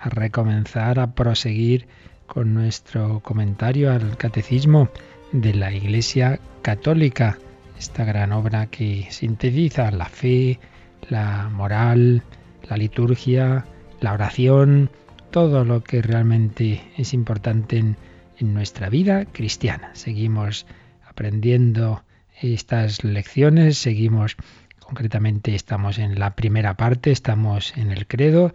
a recomenzar, a proseguir con nuestro comentario al Catecismo de la Iglesia Católica, esta gran obra que sintetiza la fe, la moral, la liturgia, la oración, todo lo que realmente es importante en, en nuestra vida cristiana. Seguimos aprendiendo estas lecciones, seguimos concretamente estamos en la primera parte, estamos en el credo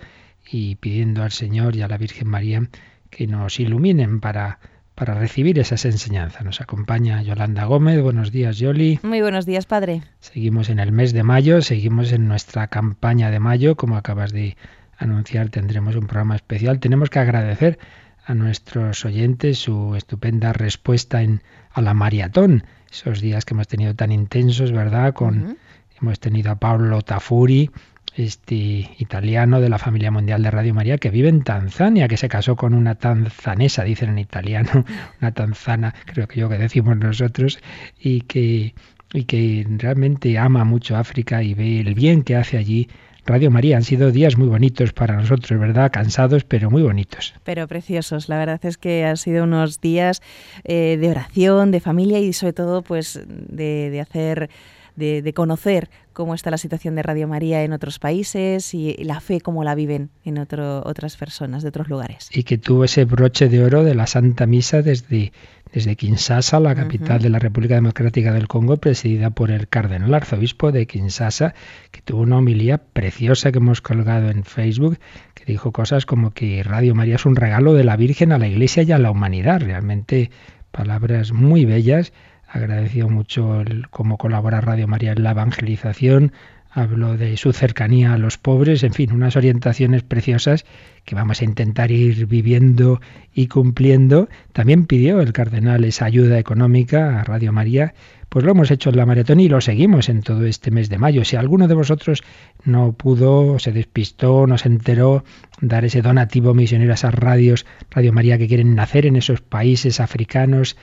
y pidiendo al Señor y a la Virgen María que nos iluminen para, para recibir esas enseñanzas. Nos acompaña Yolanda Gómez. Buenos días, Yoli. Muy buenos días, Padre. Seguimos en el mes de mayo, seguimos en nuestra campaña de mayo. Como acabas de anunciar, tendremos un programa especial. Tenemos que agradecer a nuestros oyentes su estupenda respuesta en, a la maratón, esos días que hemos tenido tan intensos, ¿verdad? Con, Hemos tenido a Pablo Tafuri, este italiano de la familia mundial de Radio María que vive en Tanzania, que se casó con una tanzanesa, dicen en italiano, una tanzana, creo que yo que decimos nosotros, y que, y que realmente ama mucho África y ve el bien que hace allí Radio María. Han sido días muy bonitos para nosotros, ¿verdad? Cansados, pero muy bonitos. Pero preciosos. La verdad es que han sido unos días eh, de oración, de familia y sobre todo, pues, de, de hacer de, conocer cómo está la situación de Radio María en otros países y, la fe cómo la viven en otro, otras personas de otros lugares. Y que tuvo ese broche de oro de la Santa Misa desde, desde Kinshasa, la capital de la República Democrática del Congo, presidida por el cardenal arzobispo de Kinshasa, que tuvo una homilía preciosa que hemos colgado en Facebook, que dijo cosas como que Radio María es un regalo de la Virgen a la Iglesia y a la humanidad. Realmente palabras muy bellas agradeció mucho el, cómo colabora Radio María en la evangelización, habló de su cercanía a los pobres, en fin, unas orientaciones preciosas que vamos a intentar ir viviendo y cumpliendo. También pidió el cardenal esa ayuda económica a Radio María, pues lo hemos hecho en la maratón y lo seguimos en todo este mes de mayo. Si alguno de vosotros no pudo, se despistó, no se enteró, dar ese donativo misionero a esas radios, Radio María que quieren nacer en esos países africanos,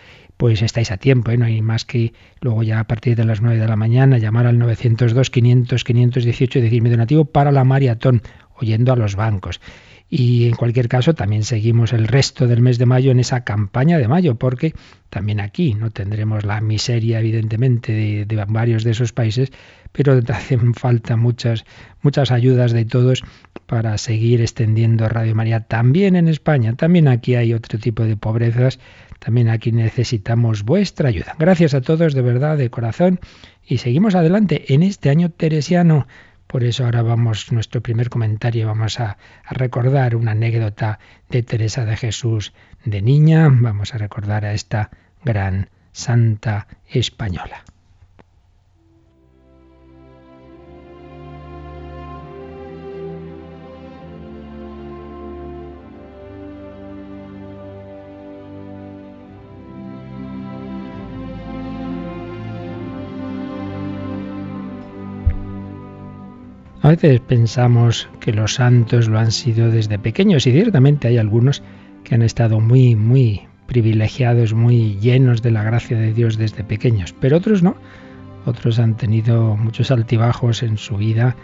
pues estáis a tiempo, ¿eh? no hay más que luego ya a partir de las 9 de la mañana llamar al 902 500 518 y decirme donativo para la maratón, oyendo a los bancos. Y en cualquier caso, también seguimos el resto del mes de mayo en esa campaña de mayo, porque también aquí no tendremos la miseria, evidentemente, de, de, varios de esos países, pero hacen falta muchas, muchas ayudas de todos para seguir extendiendo Radio María también en España. También aquí hay otro tipo de pobrezas también aquí necesitamos vuestra ayuda. Gracias a todos de verdad, de corazón. Y seguimos adelante en este año teresiano. Por eso ahora vamos, nuestro primer comentario, vamos a, a, recordar una anécdota de Teresa de Jesús de niña. Vamos a recordar a esta gran santa española. A veces pensamos que los santos lo han sido desde pequeños y ciertamente hay algunos que han estado muy, muy privilegiados, muy llenos de la gracia de Dios desde pequeños, pero otros no. Otros han tenido muchos altibajos en su vida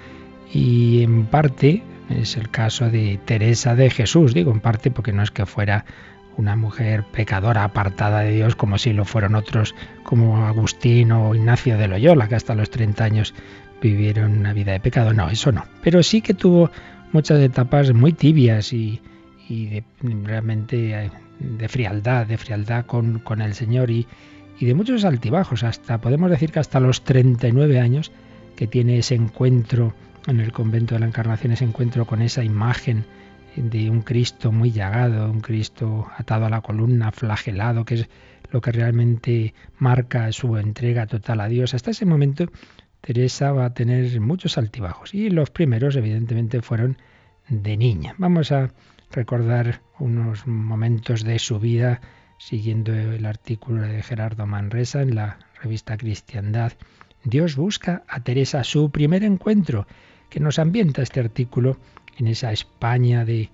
y en parte es el caso de Teresa de Jesús, digo en parte porque no es que fuera una mujer pecadora apartada de Dios como si lo fueron otros como Agustín o Ignacio de Loyola, que hasta los 30 años vivieron una vida de pecado. No, eso no. Pero sí que tuvo muchas etapas muy tibias y, realmente eh, de frialdad, de frialdad con, con el Señor y, y, de muchos altibajos. Hasta podemos decir que hasta los 39 años que tiene ese encuentro en el convento de la Encarnación, ese encuentro con esa imagen de un Cristo muy llagado, un Cristo atado a la columna, flagelado, que es lo que realmente marca su entrega total a Dios. Hasta ese momento Teresa va a tener muchos altibajos y los primeros evidentemente fueron de niña. Vamos a, recordar unos momentos de su vida siguiendo el artículo de Gerardo Manresa en la revista Cristiandad. Dios busca a Teresa su primer encuentro, que nos ambienta este artículo en esa España de,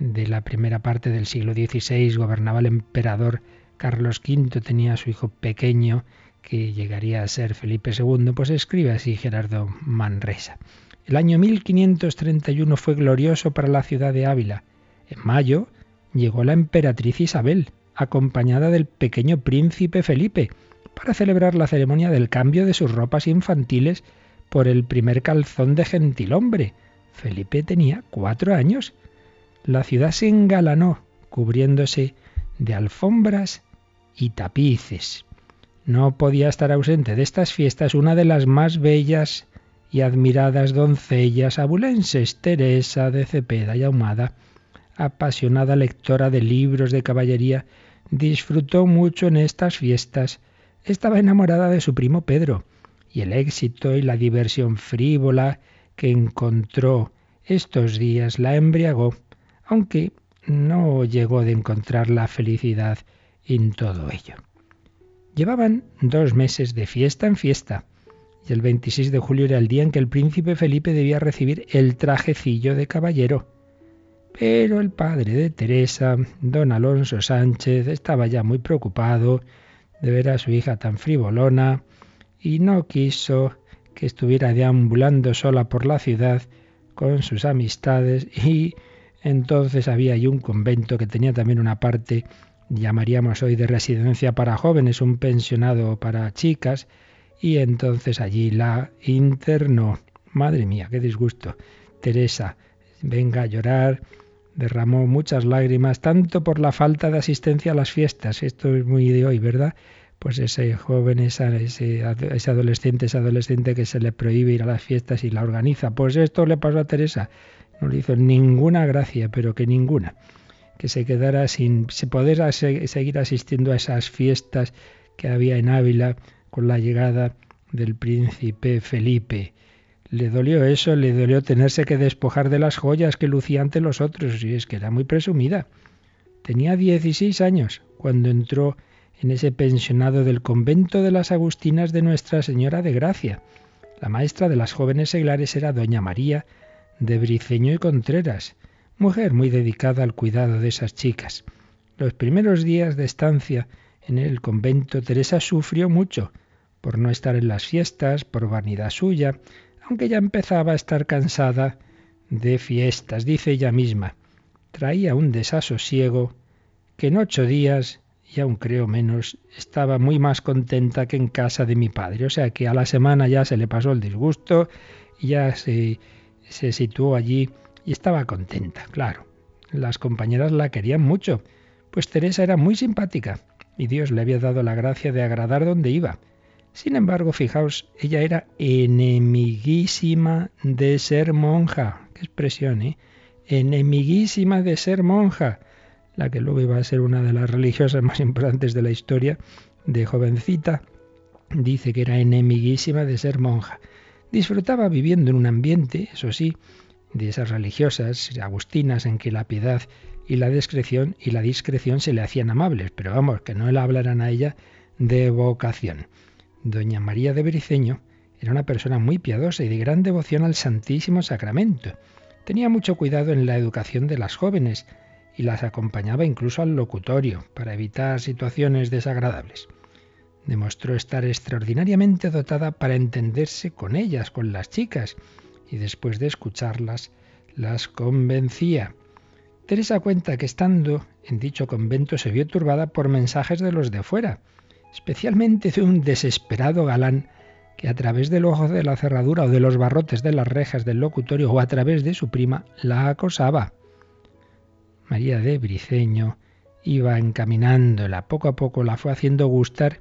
la primera parte del siglo XVI, gobernaba el emperador Carlos V, tenía a su hijo pequeño, que llegaría a ser Felipe II, pues escribe así Gerardo Manresa. El año 1531 fue glorioso para la ciudad de Ávila. En mayo llegó la emperatriz Isabel, acompañada del pequeño príncipe Felipe, para celebrar la ceremonia del cambio de sus ropas infantiles por el primer calzón de gentilhombre. Felipe tenía cuatro años. La ciudad se engalanó, cubriéndose de alfombras y tapices. No podía estar ausente de estas fiestas una de las más bellas y admiradas doncellas abulenses, Teresa de Cepeda y Ahumada, apasionada lectora de libros de caballería, disfrutó mucho en estas fiestas. Estaba enamorada de su primo Pedro, y el éxito y la diversión frívola que encontró estos días la embriagó, aunque no llegó de encontrar la felicidad en todo ello. Llevaban dos meses de fiesta en fiesta, y el 26 de julio era el día en que el príncipe Felipe debía recibir el trajecillo de caballero. Pero el padre de Teresa, don Alonso Sánchez, estaba ya muy preocupado de ver a su hija tan frivolona y no quiso que estuviera deambulando sola por la ciudad con sus amistades y entonces había ahí un convento que tenía también una parte, llamaríamos hoy de residencia para jóvenes, un pensionado para chicas, y entonces allí la internó. Madre mía, qué disgusto. Teresa, venga a llorar, derramó muchas lágrimas, tanto por la falta de asistencia a las fiestas, esto es muy de hoy, ¿verdad? Pues ese joven, ese, ese adolescente, ese adolescente que se le prohíbe ir a las fiestas y la organiza. Pues esto le pasó a Teresa. No le hizo ninguna gracia, pero que ninguna. Que se quedara sin poder seguir asistiendo a esas fiestas que había en Ávila con la llegada del príncipe Felipe. Le dolió eso, le dolió tenerse que despojar de las joyas que lucía ante los otros, y es que era muy presumida. Tenía 16 años cuando entró en ese pensionado del convento de las Agustinas de Nuestra Señora de Gracia. La maestra de las jóvenes seglares era doña María de Briceño y Contreras, mujer muy dedicada al cuidado de esas chicas. Los primeros días de estancia en el convento Teresa sufrió mucho por no estar en las fiestas, por vanidad suya, aunque ya empezaba a estar cansada de fiestas, dice ella misma. Traía un desasosiego que en ocho días, y aún creo menos, estaba muy más contenta que en casa de mi padre. O sea que a la semana ya se le pasó el disgusto ya se, se situó allí y estaba contenta, claro. Las compañeras la querían mucho, pues Teresa era muy simpática y Dios le había dado la gracia de agradar donde iba. Sin embargo, fijaos, ella era enemiguísima de ser monja. Qué expresión, ¿eh? Enemiguísima de ser monja. La que luego iba a ser una de las religiosas más importantes de la historia, de jovencita, dice que era enemiguísima de ser monja. Disfrutaba viviendo en un ambiente, eso sí, de esas religiosas agustinas en que la piedad y la discreción y la discreción se le hacían amables, pero vamos, que no le hablaran a ella de vocación. Doña María de Briceño era una persona muy piadosa y de gran devoción al Santísimo Sacramento. Tenía mucho cuidado en la educación de las jóvenes y las acompañaba incluso al locutorio para evitar situaciones desagradables. Demostró estar extraordinariamente dotada para entenderse con ellas, con las chicas, y después de escucharlas, las convencía. Teresa cuenta que estando en dicho convento se vio turbada por mensajes de los de fuera, especialmente de un desesperado galán que a través del ojo de la cerradura o de los barrotes de las rejas del locutorio o a través de su prima la acosaba. María de Briceño iba encaminándola, poco a poco la fue haciendo gustar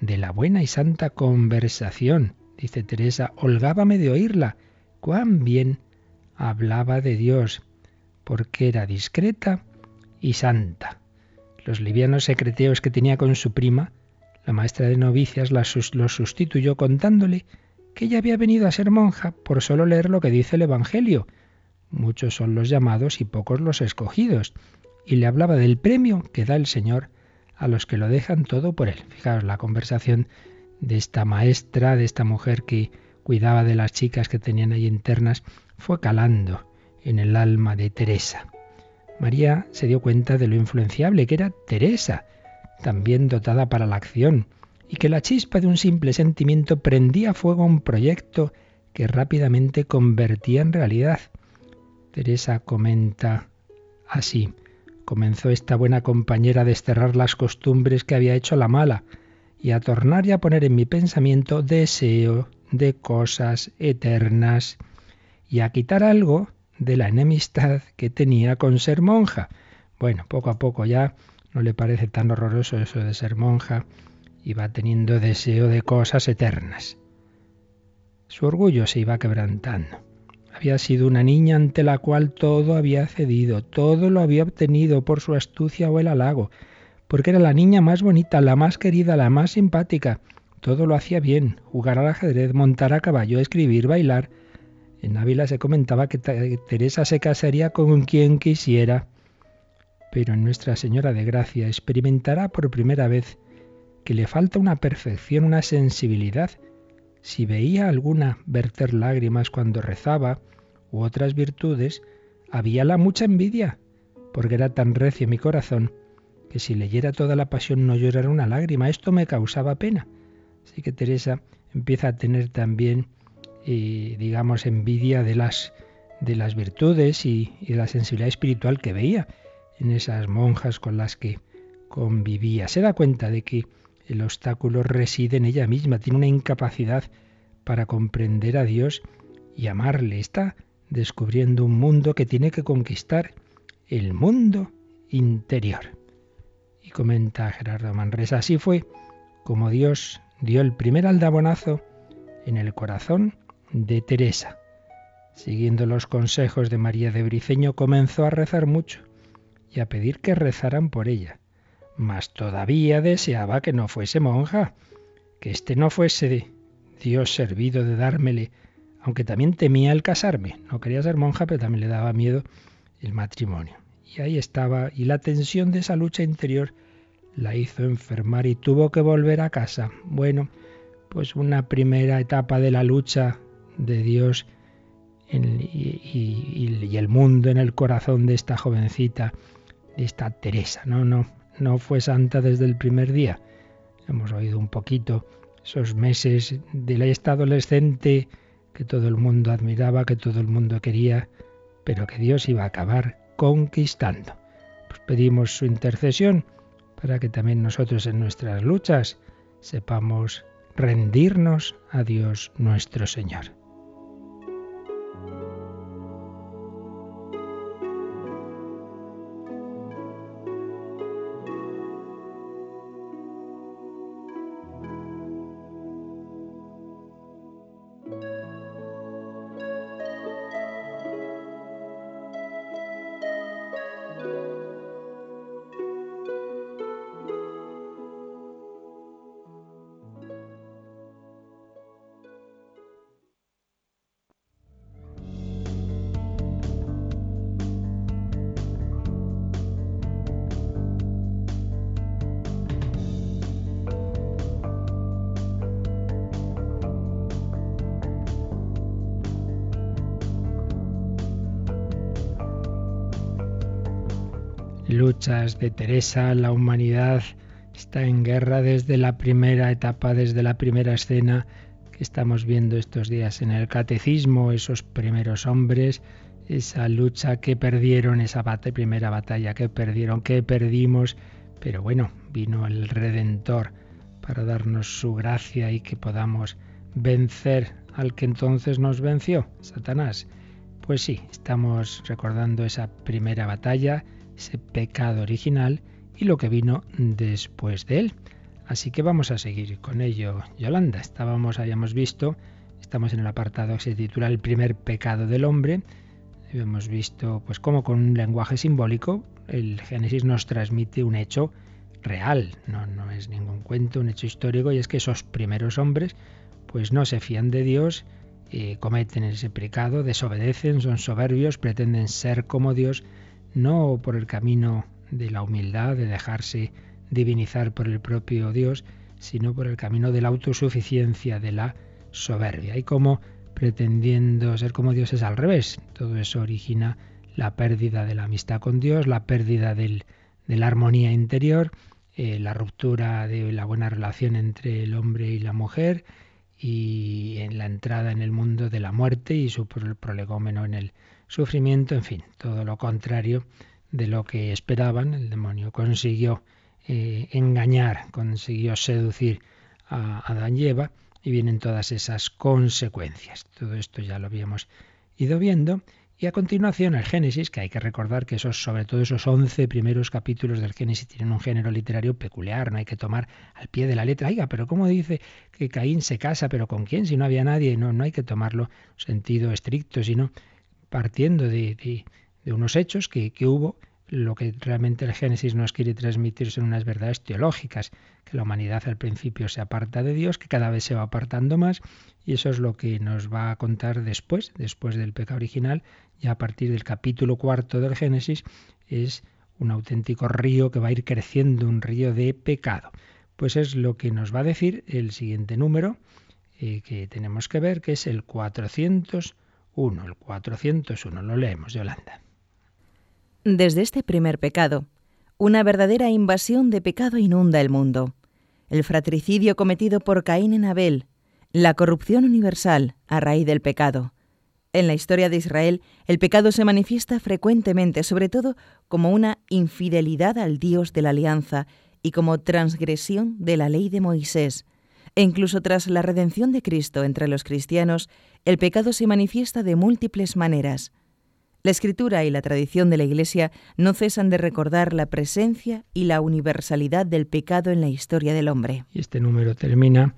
de la buena y santa conversación. Dice Teresa, holgábame de oírla, cuán bien hablaba de Dios, porque era discreta y santa. Los livianos secreteos que tenía con su prima la maestra de novicias lo sustituyó contándole que ella había venido a ser monja por solo leer lo que dice el Evangelio, muchos son los llamados y pocos los escogidos. Y le hablaba del premio que da el Señor a los que lo dejan todo por él. Fijaos la conversación de esta maestra, de esta mujer que cuidaba de las chicas que tenían ahí internas, fue calando en el alma de Teresa. María se dio cuenta de lo influenciable que era Teresa, también dotada para la acción, y que la chispa de un simple sentimiento prendía fuego a un proyecto que rápidamente convertía en realidad. Teresa comenta así, comenzó esta buena compañera a desterrar las costumbres que había hecho la mala, y a tornar y a poner en mi pensamiento deseo de cosas eternas, y a quitar algo de la enemistad que tenía con ser monja. Bueno, poco a poco ya no le parece tan horroroso eso de ser monja y va teniendo deseo de cosas eternas. Su orgullo se iba quebrantando. Había sido una niña ante la cual todo había cedido, todo lo había obtenido por su astucia o el halago, porque era la niña más bonita, la más querida, la más simpática. Todo lo hacía bien, jugar al ajedrez, montar a caballo, escribir, bailar. En Ávila se comentaba que Teresa se casaría con quien quisiera. Pero en Nuestra Señora de Gracia experimentará por primera vez que le falta una perfección, una sensibilidad. Si veía alguna verter lágrimas cuando rezaba, u otras virtudes, habíala mucha envidia, porque era tan recio mi corazón que si leyera toda la pasión no llorara una lágrima. Esto me causaba pena. Así que Teresa empieza a tener también, eh, digamos, envidia de las, de las virtudes y, y de la sensibilidad espiritual que veía en esas monjas con las que convivía. Se da cuenta de que el obstáculo reside en ella misma, tiene una incapacidad para comprender a Dios y amarle. Está descubriendo un mundo que tiene que conquistar, el mundo interior. Y comenta Gerardo Manresa, así fue como Dios dio el primer aldabonazo en el corazón de Teresa. Siguiendo los consejos de María de Briceño, comenzó a rezar mucho y a pedir que rezaran por ella. Mas todavía deseaba que no fuese monja, que éste no fuese Dios servido de dármele, aunque también temía el casarme. No quería ser monja, pero también le daba miedo el matrimonio. Y ahí estaba, y la tensión de esa lucha interior la hizo enfermar y tuvo que volver a casa. Bueno, pues una primera etapa de la lucha de Dios y, el mundo en el corazón de esta jovencita esta Teresa. No, no, no fue santa desde el primer día. Hemos oído un poquito esos meses de esta adolescente que todo el mundo admiraba, que todo el mundo quería, pero que Dios iba a acabar conquistando. Pues pedimos su intercesión para que también nosotros en nuestras luchas sepamos rendirnos a Dios nuestro Señor. De Teresa, la humanidad está en guerra desde la primera etapa, desde la primera escena que estamos viendo estos días en el catecismo, esos primeros hombres, esa lucha que perdieron, esa primera batalla que perdieron, que perdimos, pero bueno, vino el Redentor para darnos su gracia y que podamos vencer al que entonces nos venció, Satanás. Pues sí, estamos recordando esa primera batalla, ese pecado original y lo que vino después de él. Así que vamos a seguir con ello, Yolanda. Estábamos, habíamos visto, estamos en el apartado que se titula El primer pecado del hombre. Hemos visto, pues, cómo con un lenguaje simbólico el Génesis nos transmite un hecho real, no, no es ningún cuento, un hecho histórico, y es que esos primeros hombres, pues, no se fían de Dios eh, cometen ese pecado, desobedecen, son soberbios, pretenden ser como Dios, no por el camino de la humildad, de dejarse divinizar por el propio Dios, sino por el camino de la autosuficiencia, de la soberbia. Y como pretendiendo ser como Dios es al revés, todo eso origina la pérdida de la amistad con Dios, la pérdida de la armonía interior, eh, la ruptura de la buena relación entre el hombre y la mujer y la entrada en el mundo de la muerte y su prolegómeno en el sufrimiento, en fin, todo lo contrario de lo que esperaban. El demonio consiguió eh, engañar, consiguió seducir a Adán y Eva y vienen todas esas consecuencias. Todo esto ya lo habíamos ido viendo. Y a continuación el Génesis, que hay que recordar que esos, sobre todo esos once primeros capítulos del Génesis tienen un género literario peculiar, no hay que tomar al pie de la letra. Oiga, pero ¿cómo dice que Caín se casa? ¿Pero con quién? Si no había nadie. No, no hay que tomarlo en sentido estricto, sino partiendo de, de, unos hechos que, hubo lo que realmente el Génesis nos quiere transmitir son unas verdades teológicas, que la humanidad al principio se aparta de Dios, que cada vez se va apartando más, y eso es lo que nos va a contar después, después del pecado original, ya a partir del capítulo cuarto del Génesis, es un auténtico río que va a ir creciendo, un río de pecado. Pues es lo que nos va a decir el siguiente número eh, que tenemos que ver, que es el 401. El 401, lo leemos, Yolanda. Desde este primer pecado, una verdadera invasión de pecado inunda el mundo. El fratricidio cometido por Caín en Abel, la corrupción universal a raíz del pecado. En la historia de Israel, el pecado se manifiesta frecuentemente, sobre todo como una infidelidad al Dios de la alianza y como transgresión de la ley de Moisés. E incluso tras la redención de Cristo entre los cristianos, el pecado se manifiesta de múltiples maneras. La escritura y la tradición de la Iglesia no cesan de recordar la presencia y la universalidad del pecado en la historia del hombre. Este número termina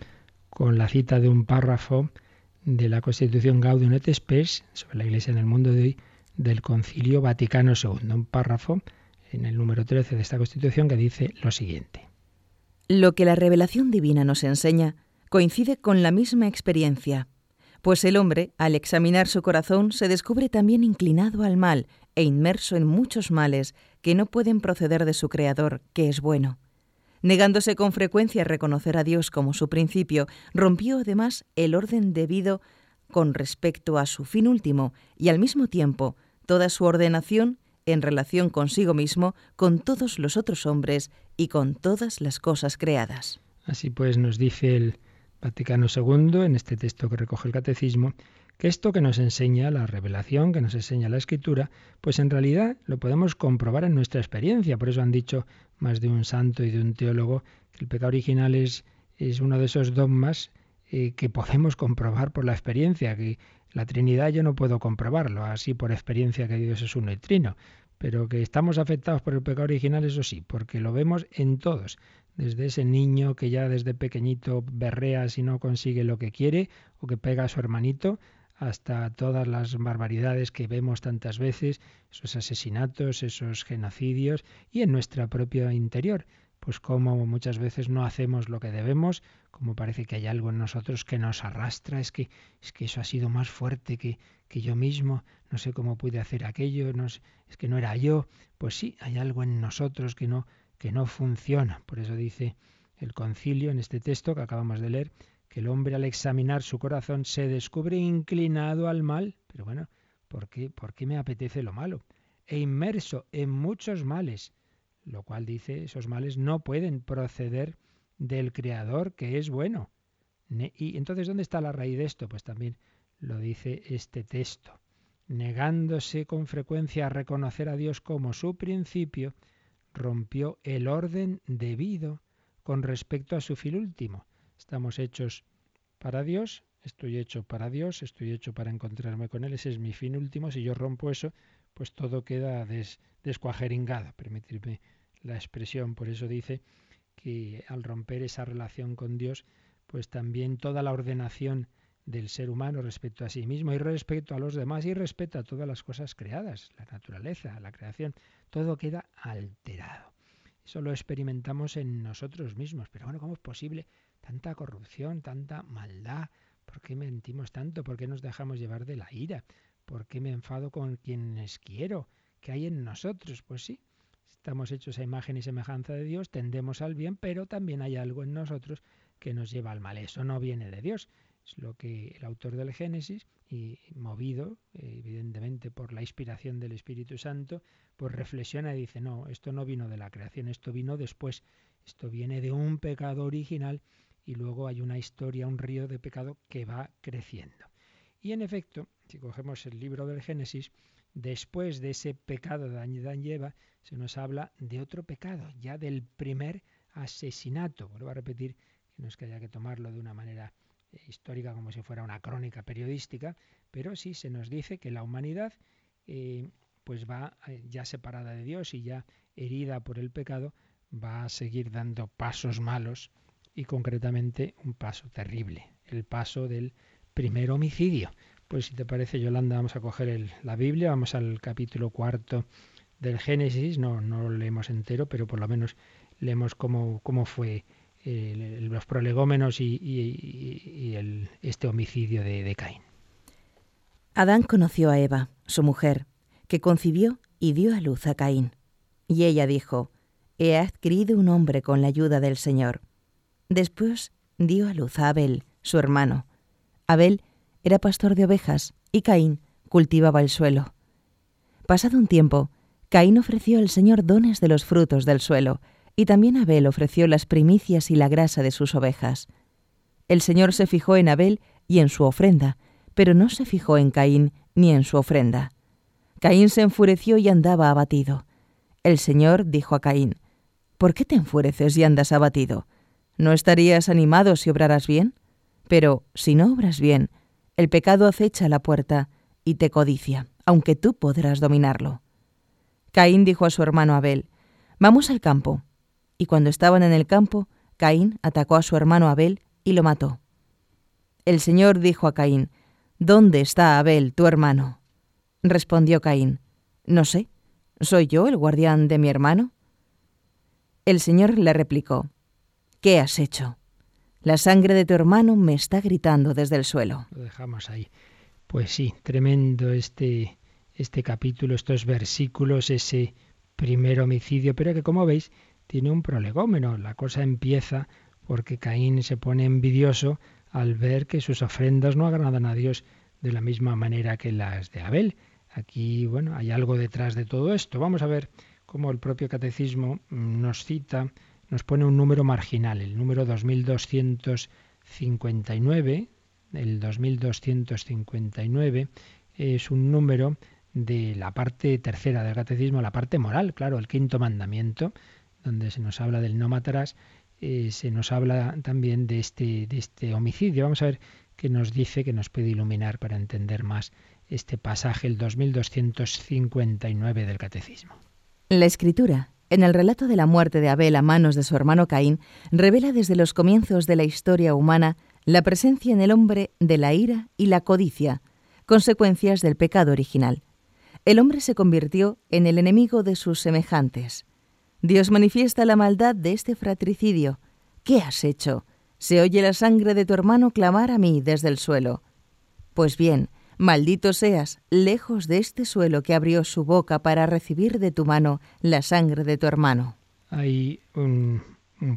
con la cita de un párrafo de la Constitución Gaudium et Spes sobre la Iglesia en el mundo de hoy del Concilio Vaticano II, un párrafo en el número 13 de esta Constitución que dice lo siguiente. Lo que la revelación divina nos enseña coincide con la misma experiencia pues el hombre, al examinar su corazón, se descubre también inclinado al mal e inmerso en muchos males que no pueden proceder de su Creador, que es bueno. Negándose con frecuencia a reconocer a Dios como su principio, rompió además el orden debido con respecto a su fin último y al mismo tiempo toda su ordenación en relación consigo mismo, con todos los otros hombres y con todas las cosas creadas. Así pues nos dice el Vaticano II, en este texto que recoge el Catecismo, que esto que nos enseña la revelación, que nos enseña la escritura, pues en realidad lo podemos comprobar en nuestra experiencia. Por eso han dicho más de un santo y de un teólogo que el pecado original es, es uno de esos dogmas eh, que podemos comprobar por la experiencia, que la Trinidad yo no puedo comprobarlo, así por experiencia que Dios es uno y trino, pero que estamos afectados por el pecado original, eso sí, porque lo vemos en todos desde ese niño que ya desde pequeñito berrea si no consigue lo que quiere o que pega a su hermanito, hasta todas las barbaridades que vemos tantas veces, esos asesinatos, esos genocidios y en nuestra propia interior, pues como muchas veces no hacemos lo que debemos, como parece que hay algo en nosotros que nos arrastra, es que es que eso ha sido más fuerte que, que yo mismo, no sé cómo pude hacer aquello, no es que no era yo, pues sí, hay algo en nosotros que no que no funciona. Por eso dice el concilio en este texto que acabamos de leer, que el hombre al examinar su corazón se descubre inclinado al mal. Pero bueno, ¿por qué, ¿por qué me apetece lo malo? E inmerso en muchos males, lo cual dice, esos males no pueden proceder del Creador, que es bueno. Y entonces, ¿dónde está la raíz de esto? Pues también lo dice este texto. Negándose con frecuencia a reconocer a Dios como su principio, rompió el orden debido con respecto a su fin último. Estamos hechos para Dios, estoy hecho para Dios, estoy hecho para encontrarme con Él, ese es mi fin último. Si yo rompo eso, pues todo queda des, descuajeringado, permitirme la expresión. Por eso dice que al romper esa relación con Dios, pues también toda la ordenación del ser humano respecto a sí mismo y respecto a los demás y respecto a todas las cosas creadas, la naturaleza, la creación, todo queda alterado. Eso lo experimentamos en nosotros mismos. Pero bueno, ¿cómo es posible tanta corrupción, tanta maldad? ¿Por qué mentimos tanto? ¿Por qué nos dejamos llevar de la ira? ¿Por qué me enfado con quienes quiero? ¿Qué hay en nosotros? Pues sí, estamos hechos a imagen y semejanza de Dios, tendemos al bien, pero también hay algo en nosotros que nos lleva al mal. Eso no viene de Dios. Es lo que el autor del Génesis, y movido evidentemente por la inspiración del Espíritu Santo, pues reflexiona y dice, no, esto no vino de la creación, esto vino después, esto viene de un pecado original y luego hay una historia, un río de pecado que va creciendo. Y en efecto, si cogemos el libro del Génesis, después de ese pecado de Adán y Eva, se nos habla de otro pecado, ya del primer asesinato. Vuelvo a repetir que no es que haya que tomarlo de una manera eh, histórica como si fuera una crónica periodística, pero sí se nos dice que la humanidad eh, pues va eh, ya separada de Dios y ya herida por el pecado, va a seguir dando pasos malos y concretamente un paso terrible, el paso del primer homicidio. Pues si te parece, Yolanda, vamos a coger la Biblia, vamos al capítulo cuarto del Génesis, no, no lo leemos entero, pero por lo menos leemos cómo, cómo fue los prolegómenos y, el, este homicidio de, de Caín. Adán conoció a Eva, su mujer, que concibió y dio a luz a Caín. Y ella dijo, He adquirido un hombre con la ayuda del Señor. Después dio a luz a Abel, su hermano. Abel era pastor de ovejas y Caín cultivaba el suelo. Pasado un tiempo, Caín ofreció al Señor dones de los frutos del suelo, y también Abel ofreció las primicias y la grasa de sus ovejas. El Señor se fijó en Abel y en su ofrenda, pero no se fijó en Caín ni en su ofrenda. Caín se enfureció y andaba abatido. El Señor dijo a Caín, ¿Por qué te enfureces y andas abatido? ¿No estarías animado si obraras bien? Pero si no obras bien, el pecado acecha la puerta y te codicia, aunque tú podrás dominarlo. Caín dijo a su hermano Abel, Vamos al campo. Y cuando estaban en el campo, Caín atacó a su hermano Abel y lo mató. El Señor dijo a Caín, ¿Dónde está Abel, tu hermano? Respondió Caín, No sé, ¿soy yo el guardián de mi hermano? El Señor le replicó, ¿Qué has hecho? La sangre de tu hermano me está gritando desde el suelo. Lo dejamos ahí. Pues sí, tremendo este, este capítulo, estos versículos, ese primer homicidio, pero que como veis tiene un prolegómeno. La cosa empieza porque Caín se pone envidioso al ver que sus ofrendas no agradan a Dios de la misma manera que las de Abel. Aquí, bueno, hay algo detrás de todo esto. Vamos a ver cómo el propio catecismo nos cita nos pone un número marginal, el número 2259. El 2259 es un número de la parte tercera del catecismo, la parte moral, claro, el quinto mandamiento, donde se nos habla del no matarás, eh, se nos habla también de este, de este homicidio. Vamos a ver qué nos dice, que nos puede iluminar para entender más este pasaje, el 2259 del catecismo. La escritura en el relato de la muerte de Abel a manos de su hermano Caín, revela desde los comienzos de la historia humana la presencia en el hombre de la ira y la codicia, consecuencias del pecado original. El hombre se convirtió en el enemigo de sus semejantes. Dios manifiesta la maldad de este fratricidio. ¿Qué has hecho? Se oye la sangre de tu hermano clamar a mí desde el suelo. Pues bien, Maldito seas, lejos de este suelo que abrió su boca para recibir de tu mano la sangre de tu hermano. Hay un,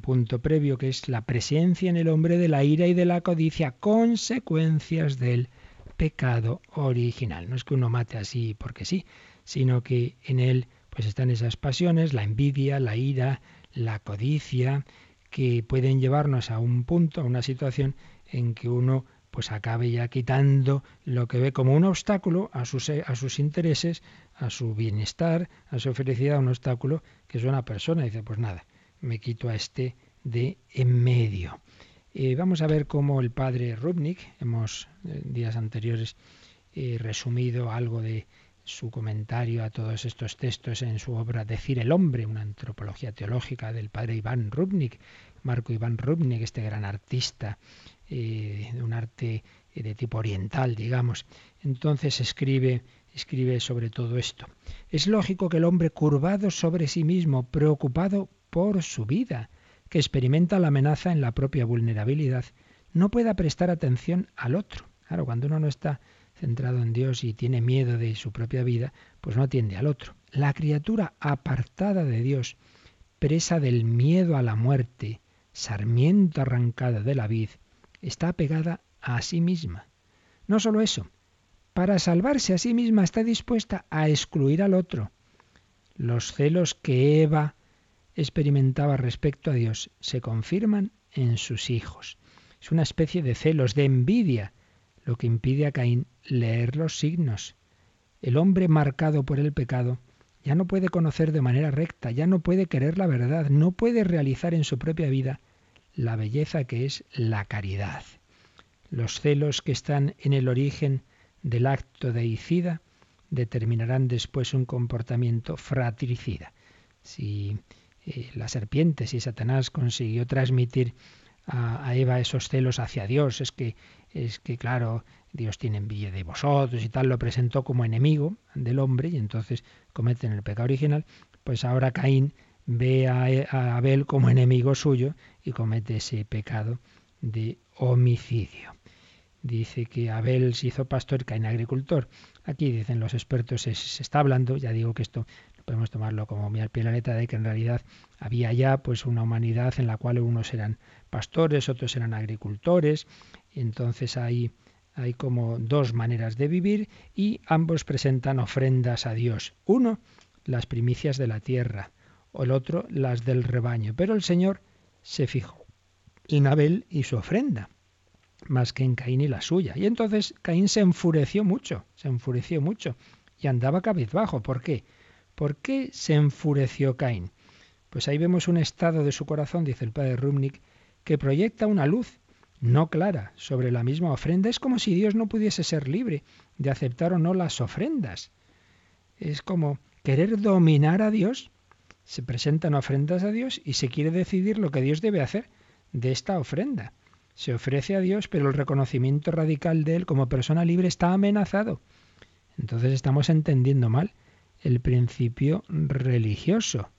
punto previo que es la presencia en el hombre de la ira y de la codicia, consecuencias del pecado original. No es que uno mate así porque sí, sino que en él pues están esas pasiones, la envidia, la ira, la codicia, que pueden llevarnos a un punto, a una situación en que uno pues acabe ya quitando lo que ve como un obstáculo a sus, a sus intereses, a su bienestar, a su felicidad, un obstáculo que es una persona. Dice, pues nada, me quito a este de en medio. Eh, vamos a ver cómo el padre Rubnik, hemos eh, días anteriores eh, resumido algo de su comentario a todos estos textos en su obra Decir el hombre, una antropología teológica del padre Iván Rubnik, Marco Iván Rubnik, este gran artista eh, un arte eh, de tipo oriental, digamos. Entonces escribe, escribe sobre todo esto. Es lógico que el hombre curvado sobre sí mismo, preocupado por su vida, que experimenta la amenaza en la propia vulnerabilidad, no pueda prestar atención al otro. Claro, cuando uno no está centrado en Dios y tiene miedo de su propia vida, pues no atiende al otro. La criatura apartada de Dios, presa del miedo a la muerte, sarmiento arrancada de la vid, está apegada a sí misma. No solo eso, para salvarse a sí misma está dispuesta a excluir al otro. Los celos que Eva experimentaba respecto a Dios se confirman en sus hijos. Es una especie de celos, de envidia, lo que impide a Caín leer los signos. El hombre marcado por el pecado ya no puede conocer de manera recta, ya no puede querer la verdad, no puede realizar en su propia vida la belleza que es la caridad. Los celos que están en el origen del acto deicida determinarán después un comportamiento fratricida. Si eh, la serpiente, si Satanás consiguió transmitir a, Eva esos celos hacia Dios, es que, es que claro, Dios tiene envidia de vosotros y tal, lo presentó como enemigo del hombre y entonces cometen el pecado original, pues ahora Caín ve a, Abel como enemigo suyo y comete ese pecado de homicidio. Dice que Abel se hizo pastor Caín agricultor. Aquí dicen los expertos, se, está hablando, ya digo que esto podemos tomarlo como mi al pie de la letra, de que en realidad había ya pues una humanidad en la cual unos eran pastores, otros eran agricultores, entonces hay, hay como dos maneras de vivir y ambos presentan ofrendas a Dios. Uno, las primicias de la tierra, o el otro las del rebaño. Pero el Señor se fijó en Abel y su ofrenda, más que en Caín y la suya. Y entonces Caín se enfureció mucho, se enfureció mucho y andaba cabizbajo. ¿Por qué? ¿Por qué se enfureció Caín? Pues ahí vemos un estado de su corazón, dice el padre Rumnik, que proyecta una luz no clara sobre la misma ofrenda. Es como si Dios no pudiese ser libre de aceptar o no las ofrendas. Es como querer dominar a Dios se presentan ofrendas a Dios y se quiere decidir lo que Dios debe hacer de esta ofrenda. Se ofrece a Dios, pero el reconocimiento radical de Él como persona libre está amenazado. Entonces estamos entendiendo mal el principio religioso.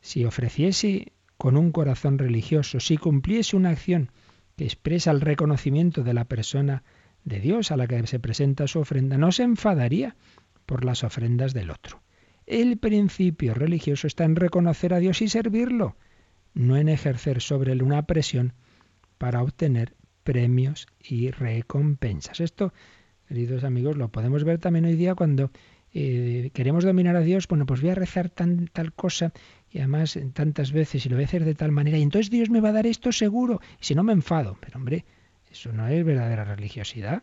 Si ofreciese con un corazón religioso, si cumpliese una acción que expresa el reconocimiento de la persona de Dios a la que se presenta su ofrenda, no se enfadaría por las ofrendas del otro. El principio religioso está en reconocer a Dios y servirlo, no en ejercer sobre él una presión para obtener premios y recompensas. Esto, queridos amigos, lo podemos ver también hoy día cuando eh, queremos dominar a Dios, bueno, pues voy a rezar tan, tal cosa y además tantas veces y lo voy a hacer de tal manera y entonces Dios me va a dar esto seguro si no me enfado. Pero hombre, eso no es verdadera religiosidad.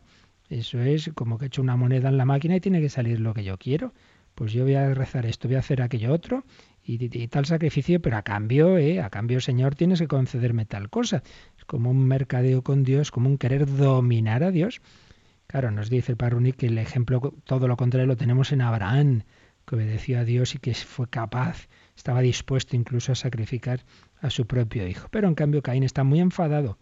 Eso es como que he hecho una moneda en la máquina y tiene que salir lo que yo quiero pues yo voy a rezar esto, voy a hacer aquello otro y, tal sacrificio, pero a cambio, eh, a cambio, Señor, tienes que concederme tal cosa. Es como un mercadeo con Dios, como un querer dominar a Dios. Claro, nos dice el Paruni que el ejemplo, todo lo contrario, lo tenemos en Abraham, que obedeció a Dios y que fue capaz, estaba dispuesto incluso a sacrificar a su propio hijo. Pero en cambio Caín está muy enfadado.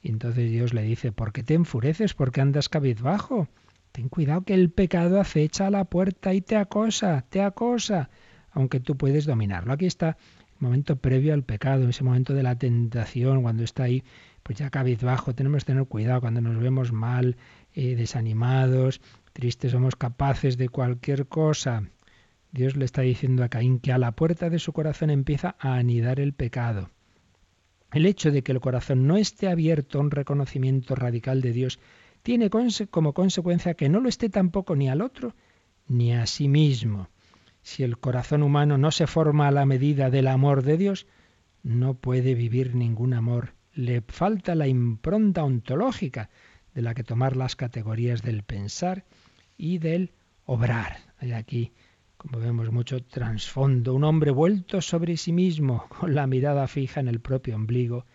Y entonces Dios le dice, ¿por qué te enfureces? ¿Por qué andas cabizbajo? Ten cuidado que el pecado acecha a la puerta y te acosa, te acosa, aunque tú puedes dominarlo. Aquí está el momento previo al pecado, ese momento de la tentación, cuando está ahí, pues ya cabizbajo. Tenemos que tener cuidado cuando nos vemos mal, eh, desanimados, tristes, somos capaces de cualquier cosa. Dios le está diciendo a Caín que a la puerta de su corazón empieza a anidar el pecado. El hecho de que el corazón no esté abierto a un reconocimiento radical de Dios tiene como consecuencia que no lo esté tampoco ni al otro ni a sí mismo. Si el corazón humano no se forma a la medida del amor de Dios, no puede vivir ningún amor. Le falta la impronta ontológica de la que tomar las categorías del pensar y del obrar. Hay aquí, como vemos, mucho trasfondo. Un hombre vuelto sobre sí mismo, con la mirada fija en el propio ombligo,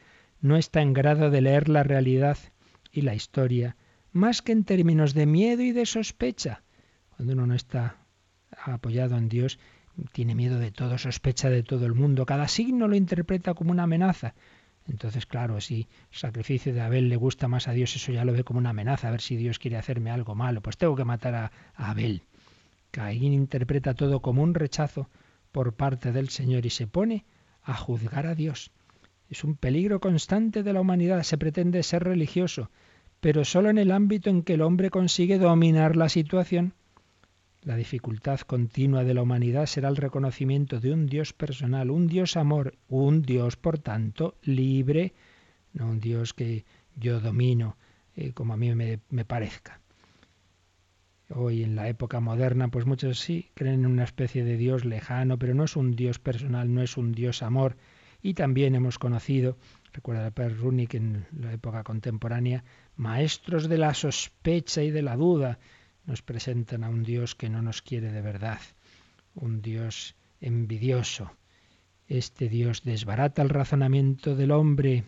no está en grado de leer la realidad y la historia más que en términos de miedo y de sospecha. Cuando uno no está apoyado en Dios, tiene miedo de todo, sospecha de todo el mundo, cada signo lo interpreta como una amenaza. Entonces, claro, si el sacrificio de Abel le gusta más a Dios, eso ya lo ve como una amenaza, a ver si Dios quiere hacerme algo malo, pues tengo que matar a, Abel. Caín interpreta todo como un rechazo por parte del Señor y se pone a juzgar a Dios. Es un peligro constante de la humanidad. Se pretende ser religioso, pero solo en el ámbito en que el hombre consigue dominar la situación. La dificultad continua de la humanidad será el reconocimiento de un Dios personal, un Dios amor, un Dios, por tanto, libre, no un Dios que yo domino eh, como a mí me, parezca. Hoy en la época moderna, pues muchos sí creen en una especie de Dios lejano, pero no es un Dios personal, no es un Dios amor. Y también hemos conocido, recuerda Per Runik en la época contemporánea, maestros de la sospecha y de la duda, nos presentan a un Dios que no nos quiere de verdad, un Dios envidioso. Este Dios desbarata el razonamiento del hombre,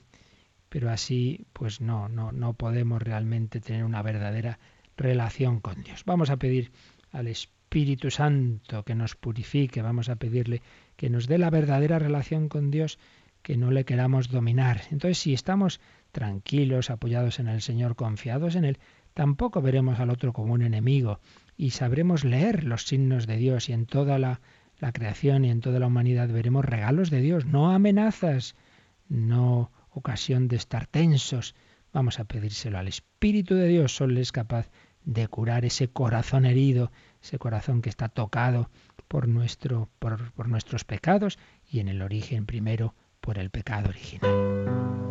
pero así pues no, no, no podemos realmente tener una verdadera relación con Dios. Vamos a pedir al Espíritu Santo que nos purifique, vamos a pedirle que nos dé la verdadera relación con Dios, que no le queramos dominar. Entonces, si estamos tranquilos, apoyados en el Señor, confiados en Él, tampoco veremos al otro como un enemigo y sabremos leer los signos de Dios y en toda la, la creación y en toda la humanidad veremos regalos de Dios, no amenazas, no ocasión de estar tensos. Vamos a pedírselo al Espíritu de Dios, solo es capaz de curar ese corazón herido, ese corazón que está tocado por, nuestro, por, por nuestros pecados y en el origen primero por el pecado original.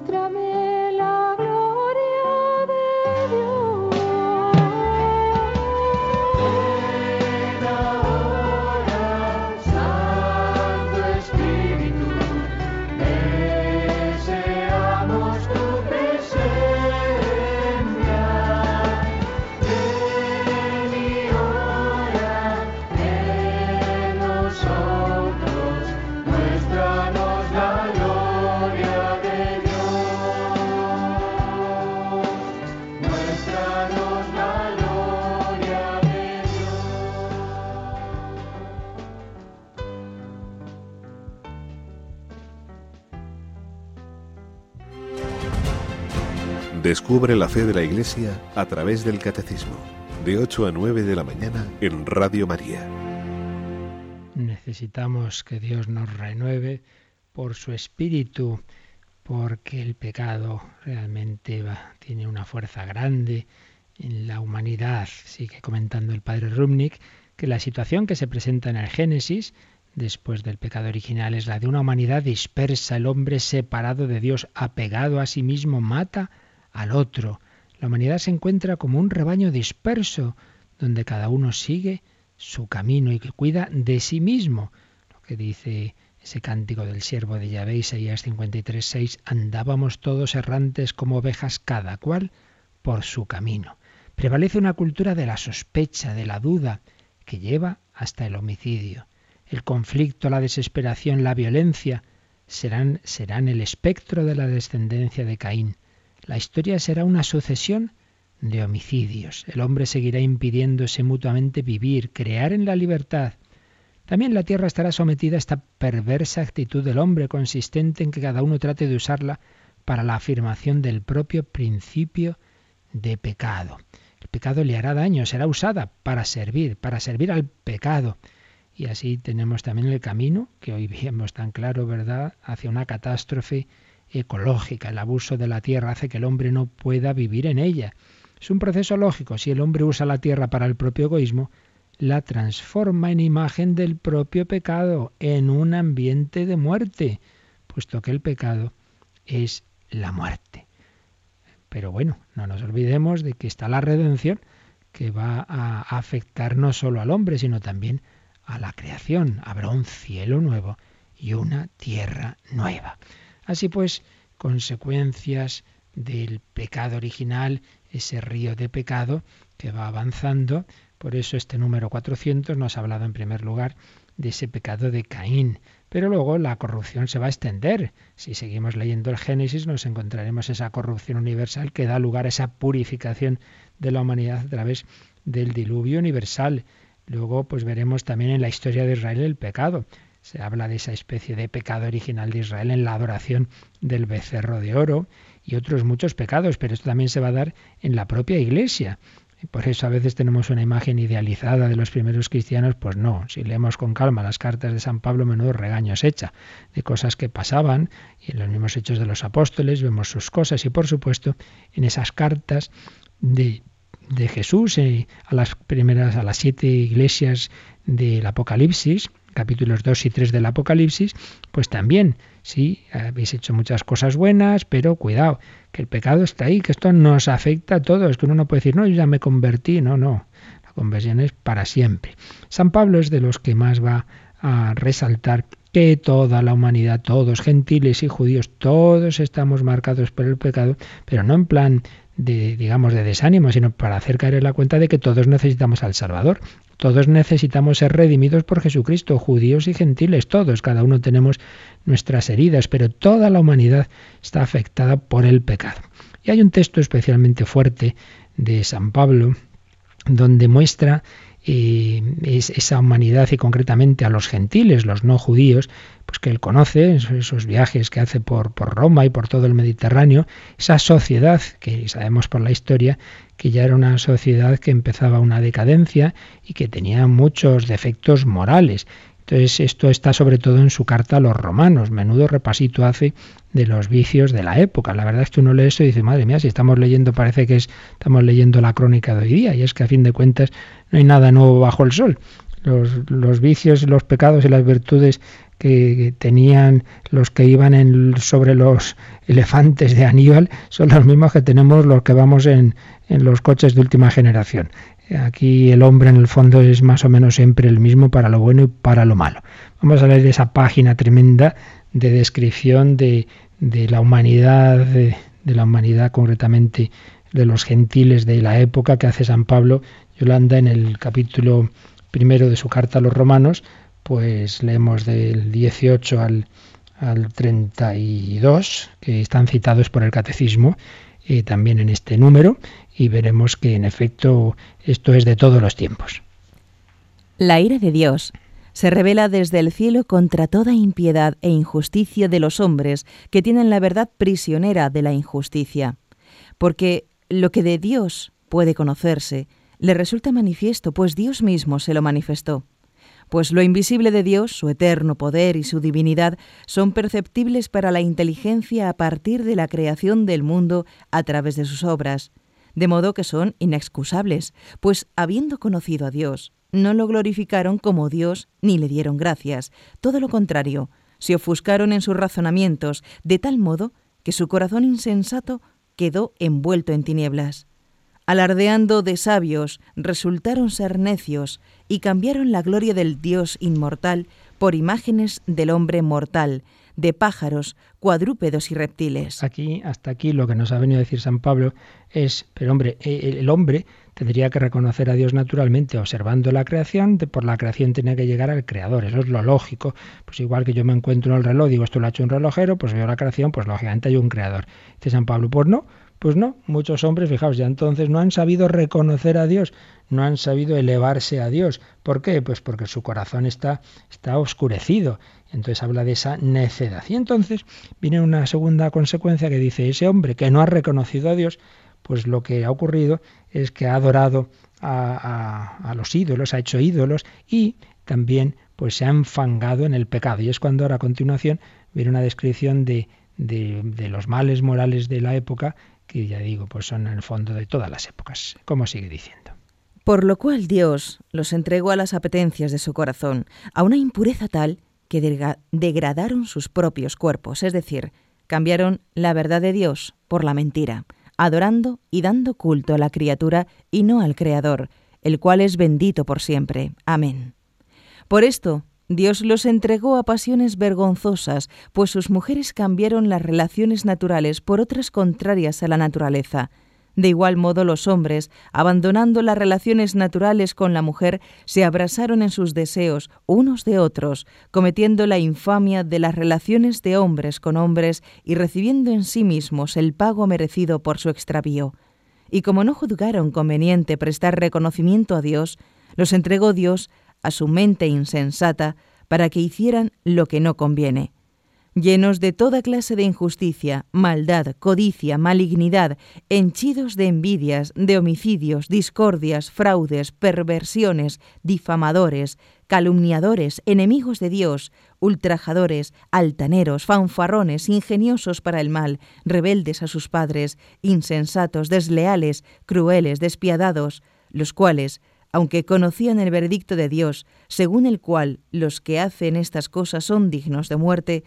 Muéstrame Descubre la fe de la Iglesia a través del Catecismo, de 8 a 9 de la mañana en Radio María. Necesitamos que Dios nos renueve por su espíritu, porque el pecado realmente tiene una fuerza grande en la humanidad. Sigue comentando el padre Rumnik que la situación que se presenta en el Génesis después del pecado original es la de una humanidad dispersa, el hombre separado de Dios, apegado a sí mismo, mata al otro. La humanidad se encuentra como un rebaño disperso, donde cada uno sigue su camino y que cuida de sí mismo. Lo que dice ese cántico del siervo de Yahvé, Isaías 53.6, andábamos todos errantes como ovejas, cada cual por su camino. Prevalece una cultura de la sospecha, de la duda, que lleva hasta el homicidio. El conflicto, la desesperación, la violencia serán, serán el espectro de la descendencia de Caín. La historia será una sucesión de homicidios. El hombre seguirá impidiéndose mutuamente vivir, crear en la libertad. También la tierra estará sometida a esta perversa actitud del hombre, consistente en que cada uno trate de usarla para la afirmación del propio principio de pecado. El pecado le hará daño, será usada para servir, para servir al pecado. Y así tenemos también el camino, que hoy vemos tan claro, ¿verdad?, hacia una catástrofe ecológica. El abuso de la tierra hace que el hombre no pueda vivir en ella. Es un proceso lógico. Si el hombre usa la tierra para el propio egoísmo, la transforma en imagen del propio pecado, en un ambiente de muerte, puesto que el pecado es la muerte. Pero bueno, no nos olvidemos de que está la redención que va a afectar no solo al hombre, sino también a la creación. Habrá un cielo nuevo y una tierra nueva. Así pues, consecuencias del pecado original, ese río de pecado que va avanzando. Por eso este número 400 nos ha hablado en primer lugar de ese pecado de Caín. Pero luego la corrupción se va a extender. Si seguimos leyendo el Génesis nos encontraremos esa corrupción universal que da lugar a esa purificación de la humanidad a través del diluvio universal. Luego pues veremos también en la historia de Israel el pecado se habla de esa especie de pecado original de Israel en la adoración del becerro de oro y otros muchos pecados, pero esto también se va a dar en la propia iglesia. Por eso a veces tenemos una imagen idealizada de los primeros cristianos, pues no, si leemos con calma las cartas de San Pablo, menudo regaños echa de cosas que pasaban y en los mismos hechos de los apóstoles vemos sus cosas y por supuesto en esas cartas de, de Jesús eh, a las primeras, a las siete iglesias del Apocalipsis, capítulos 2 y 3 del Apocalipsis, pues también, sí, habéis hecho muchas cosas buenas, pero cuidado, que el pecado está ahí, que esto nos afecta a todos, que uno no puede decir, no, yo ya me convertí, no, no, la conversión es para siempre. San Pablo es de los que más va a resaltar que toda la humanidad, todos, gentiles y judíos, todos estamos marcados por el pecado, pero no en plan de, digamos, de desánimo, sino para hacer caer en la cuenta de que todos necesitamos al Salvador. Todos necesitamos ser redimidos por Jesucristo, judíos y gentiles, todos, cada uno tenemos nuestras heridas, pero toda la humanidad está afectada por el pecado. Y hay un texto especialmente fuerte de San Pablo donde muestra eh, esa humanidad y concretamente a los gentiles, los no judíos, pues que él conoce, esos viajes que hace por, por Roma y por todo el Mediterráneo, esa sociedad que sabemos por la historia que ya era una sociedad que empezaba una decadencia y que tenía muchos defectos morales. Entonces esto está sobre todo en su carta a los romanos. Menudo repasito hace de los vicios de la época. La verdad es que uno lee esto y dice, madre mía, si estamos leyendo, parece que estamos leyendo la crónica de hoy día. Y es que a fin de cuentas no hay nada nuevo bajo el sol. Los, vicios, los pecados y las virtudes que tenían los que iban sobre los elefantes de Aníbal son los mismos que tenemos los que vamos en los coches de última generación. Aquí el hombre en el fondo es más o menos siempre el mismo para lo bueno y para lo malo. Vamos a leer esa página tremenda de descripción de, la humanidad, de, de, la humanidad concretamente de los gentiles de la época que hace San Pablo Yolanda en el capítulo primero de su carta a los romanos, pues leemos del 18 al, al 32, que están citados por el catecismo, eh, también en este número, y veremos que en efecto esto es de todos los tiempos. La ira de Dios se revela desde el cielo contra toda impiedad e injusticia de los hombres que tienen la verdad prisionera de la injusticia porque lo que de Dios puede conocerse le resulta manifiesto, pues Dios mismo se lo manifestó. Pues lo invisible de Dios, su eterno poder y su divinidad son perceptibles para la inteligencia a partir de la creación del mundo a través de sus obras, de modo que son inexcusables, pues habiendo conocido a Dios, no lo glorificaron como Dios ni le dieron gracias, todo lo contrario, se ofuscaron en sus razonamientos, de tal modo que su corazón insensato quedó envuelto en tinieblas. Alardeando de sabios, resultaron ser necios y cambiaron la gloria del Dios inmortal por imágenes del hombre mortal, de pájaros, cuadrúpedos y reptiles. Aquí, hasta aquí, lo que nos ha venido a decir San Pablo es, pero hombre, e, el hombre tendría que reconocer a Dios naturalmente observando la creación, por la creación tiene que llegar al creador, eso es lo lógico. Pues igual que yo me encuentro en el reloj, digo, esto lo ha hecho un relojero, pues veo la creación, pues lógicamente hay un creador. Dice San Pablo, pues no, pues no, muchos hombres, fijaos, ya entonces no han sabido reconocer a Dios, no han sabido elevarse a Dios. ¿Por qué? Pues porque su corazón está, está oscurecido. Entonces habla de esa necedad. Y entonces viene una segunda consecuencia que dice, ese hombre que no ha reconocido a Dios, pues lo que ha ocurrido es que ha adorado a, a, los ídolos, ha hecho ídolos y también pues se ha enfangado en el pecado. Y es cuando ahora a continuación viene una descripción de, de, de los males morales de la época que ya digo, pues son en el fondo de todas las épocas. como sigue diciendo? Por lo cual Dios los entregó a las apetencias de su corazón, a una impureza tal que degradaron sus propios cuerpos, es decir, cambiaron la verdad de Dios por la mentira, adorando y dando culto a la criatura y no al Creador, el cual es bendito por siempre. Amén. Por esto, Dios los entregó a pasiones vergonzosas, pues sus mujeres cambiaron las relaciones naturales por otras contrarias a la naturaleza. De igual modo los hombres, abandonando las relaciones naturales con la mujer, se abrasaron en sus deseos unos de otros, cometiendo la infamia de las relaciones de hombres con hombres y recibiendo en sí mismos el pago merecido por su extravío. Y como no juzgaron conveniente prestar reconocimiento a Dios, los entregó Dios a su mente insensata para que hicieran lo que no conviene. Llenos de toda clase de injusticia, maldad, codicia, malignidad, henchidos de envidias, de homicidios, discordias, fraudes, perversiones, difamadores, calumniadores, enemigos de Dios, ultrajadores, altaneros, fanfarrones, ingeniosos para el mal, rebeldes a sus padres, insensatos, desleales, crueles, despiadados, los cuales, aunque conocían el veredicto de Dios, según el cual los que hacen estas cosas son dignos de muerte,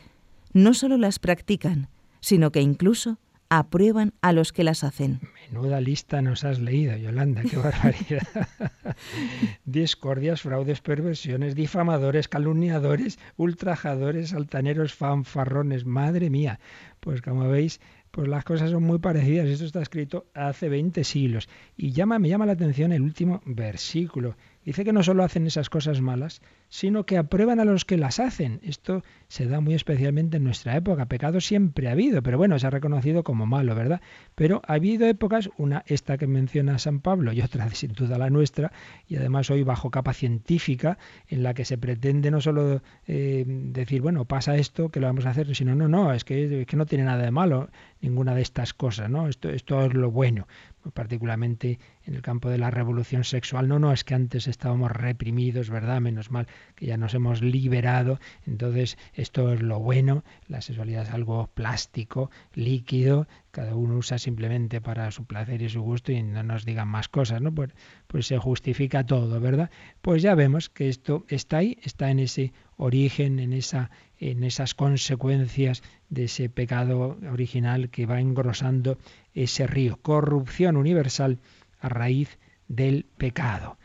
no solo las practican, sino que incluso aprueban a los que las hacen. Menuda lista nos has leído, Yolanda, qué barbaridad. Discordias, fraudes, perversiones, difamadores, calumniadores, ultrajadores, altaneros, fanfarrones, madre mía. Pues como veis, pues las cosas son muy parecidas. Esto está escrito hace 20 siglos. Y me llama la atención el último versículo. Dice que no solo hacen esas cosas malas, sino que aprueban a los que las hacen. Esto se da muy especialmente en nuestra época. Pecado siempre ha habido, pero bueno, se ha reconocido como malo, ¿verdad? Pero ha habido épocas, una esta que menciona San Pablo y otra sin duda la nuestra, y además hoy bajo capa científica, en la que se pretende no solo eh, decir, bueno, pasa esto, que lo vamos a hacer, sino, no, no, es que, es que no tiene nada de malo ninguna de estas cosas, ¿no? Esto, esto es lo bueno particularmente en el campo de la revolución sexual. No, no, es que antes estábamos reprimidos, ¿verdad? Menos mal que ya nos hemos liberado. Entonces, esto es lo bueno. La sexualidad es algo plástico, líquido, cada uno usa simplemente para su placer y su gusto y no nos digan más cosas, ¿no? Pues, pues se justifica todo, ¿verdad? Pues ya vemos que esto está ahí, está en ese origen, en esa en esas consecuencias de ese pecado original que va engrosando ese río. Corrupción universal a raíz del pecado.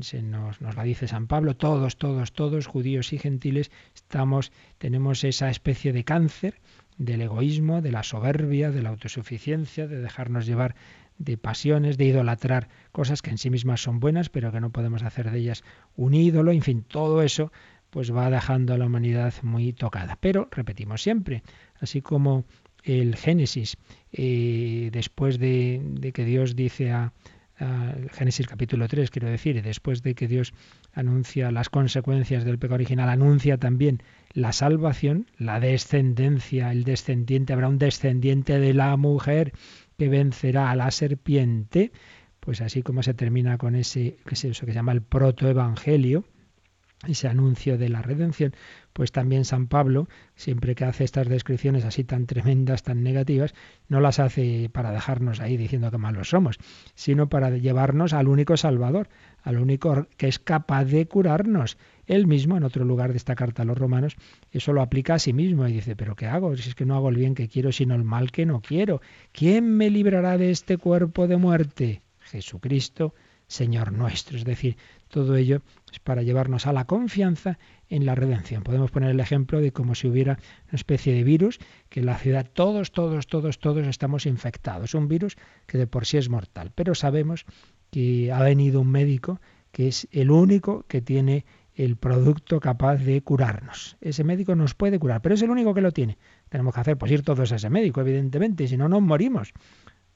Se nos, nos la dice San Pablo, todos, todos, todos, judíos y gentiles, estamos, tenemos esa especie de cáncer del egoísmo, de la soberbia, de la autosuficiencia, de dejarnos llevar de pasiones, de idolatrar cosas que en sí mismas son buenas, pero que no podemos hacer de ellas un ídolo, en fin, todo eso pues va dejando a la humanidad muy tocada. Pero, repetimos siempre, así como el Génesis, eh, después de, que Dios dice a, Génesis capítulo 3, quiero decir, después de que Dios anuncia las consecuencias del pecado original, anuncia también la salvación, la descendencia, el descendiente, habrá un descendiente de la mujer que vencerá a la serpiente, pues así como se termina con ese, es eso que se llama el protoevangelio, ese anuncio de la redención, pues también San Pablo, siempre que hace estas descripciones así tan tremendas, tan negativas, no las hace para dejarnos ahí diciendo que malos somos, sino para llevarnos al único Salvador, al único que es capaz de curarnos. Él mismo, en otro lugar de esta carta a los romanos, eso lo aplica a sí mismo y dice, pero ¿qué hago? Si es que no hago el bien que quiero, sino el mal que no quiero. ¿Quién me librará de este cuerpo de muerte? Jesucristo, Señor nuestro. Es decir, todo ello es para llevarnos a la confianza en la redención. Podemos poner el ejemplo de como si hubiera una especie de virus que en la ciudad todos, todos, todos, todos estamos infectados. Un virus que de por sí es mortal. Pero sabemos que ha venido un médico que es el único que tiene el producto capaz de curarnos. Ese médico nos puede curar, pero es el único que lo tiene. Tenemos que hacer, pues ir todos a ese médico, evidentemente, si no nos morimos.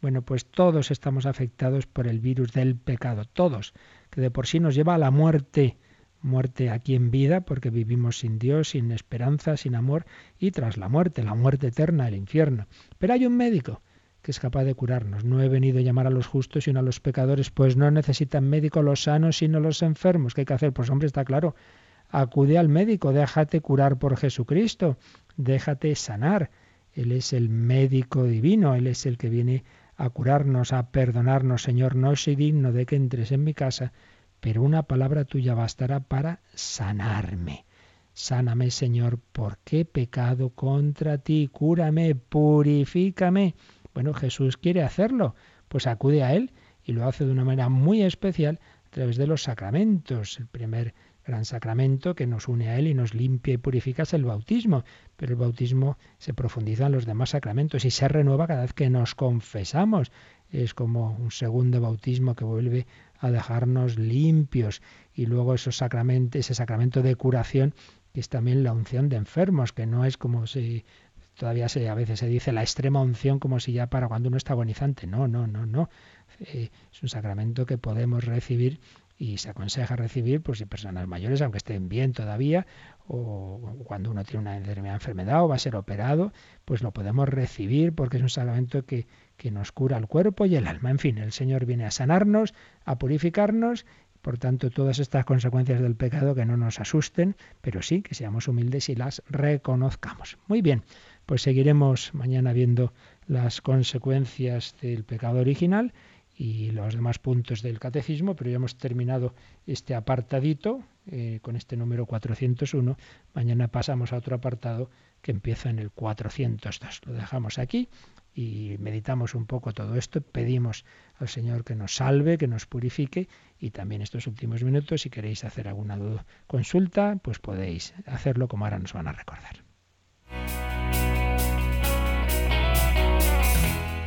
Bueno, pues todos estamos afectados por el virus del pecado, todos, que de por sí nos lleva a la muerte, muerte aquí en vida, porque vivimos sin Dios, sin esperanza, sin amor, y tras la muerte, la muerte eterna, el infierno. Pero hay un médico que es capaz de curarnos. No he venido a llamar a los justos sino a los pecadores, pues no necesitan médico los sanos sino los enfermos. ¿Qué hay que hacer? Pues hombre, está claro. Acude al médico, déjate curar por Jesucristo, déjate sanar. Él es el médico divino, Él es el que viene a curarnos, a perdonarnos. Señor, no soy digno de que entres en mi casa, pero una palabra tuya bastará para sanarme. Sáname, Señor, ¿por qué pecado contra ti? Cúrame, purifícame. Bueno, Jesús quiere hacerlo, pues acude a Él y lo hace de una manera muy especial través de los sacramentos. El primer gran sacramento que nos une a Él y nos limpia y purifica es el bautismo, pero el bautismo se profundiza en los demás sacramentos y se renueva cada vez que nos confesamos. Es como un segundo bautismo que vuelve a dejarnos limpios y luego esos sacramentos, ese sacramento de curación que es también la unción de enfermos, que no es como si Todavía se, a veces se dice la extrema unción como si ya para cuando uno está agonizante. No, no, no, no. Es un sacramento que podemos recibir y se aconseja recibir pues si personas mayores, aunque estén bien todavía, o cuando uno tiene una enfermedad o va a ser operado, pues lo podemos recibir porque es un sacramento que, que nos cura el cuerpo y el alma. En fin, el Señor viene a sanarnos, a purificarnos por tanto, todas estas consecuencias del pecado que no nos asusten, pero sí que seamos humildes y las reconozcamos. Muy bien, pues seguiremos mañana viendo las consecuencias del pecado original y los demás puntos del catecismo, pero ya hemos terminado este apartadito eh, con este número 401. Mañana pasamos a otro apartado que empieza en el 402. Lo dejamos aquí y meditamos un poco todo esto, pedimos al Señor que nos salve, que nos purifique y también estos últimos minutos, si queréis hacer alguna consulta, pues podéis hacerlo como ahora nos van a recordar.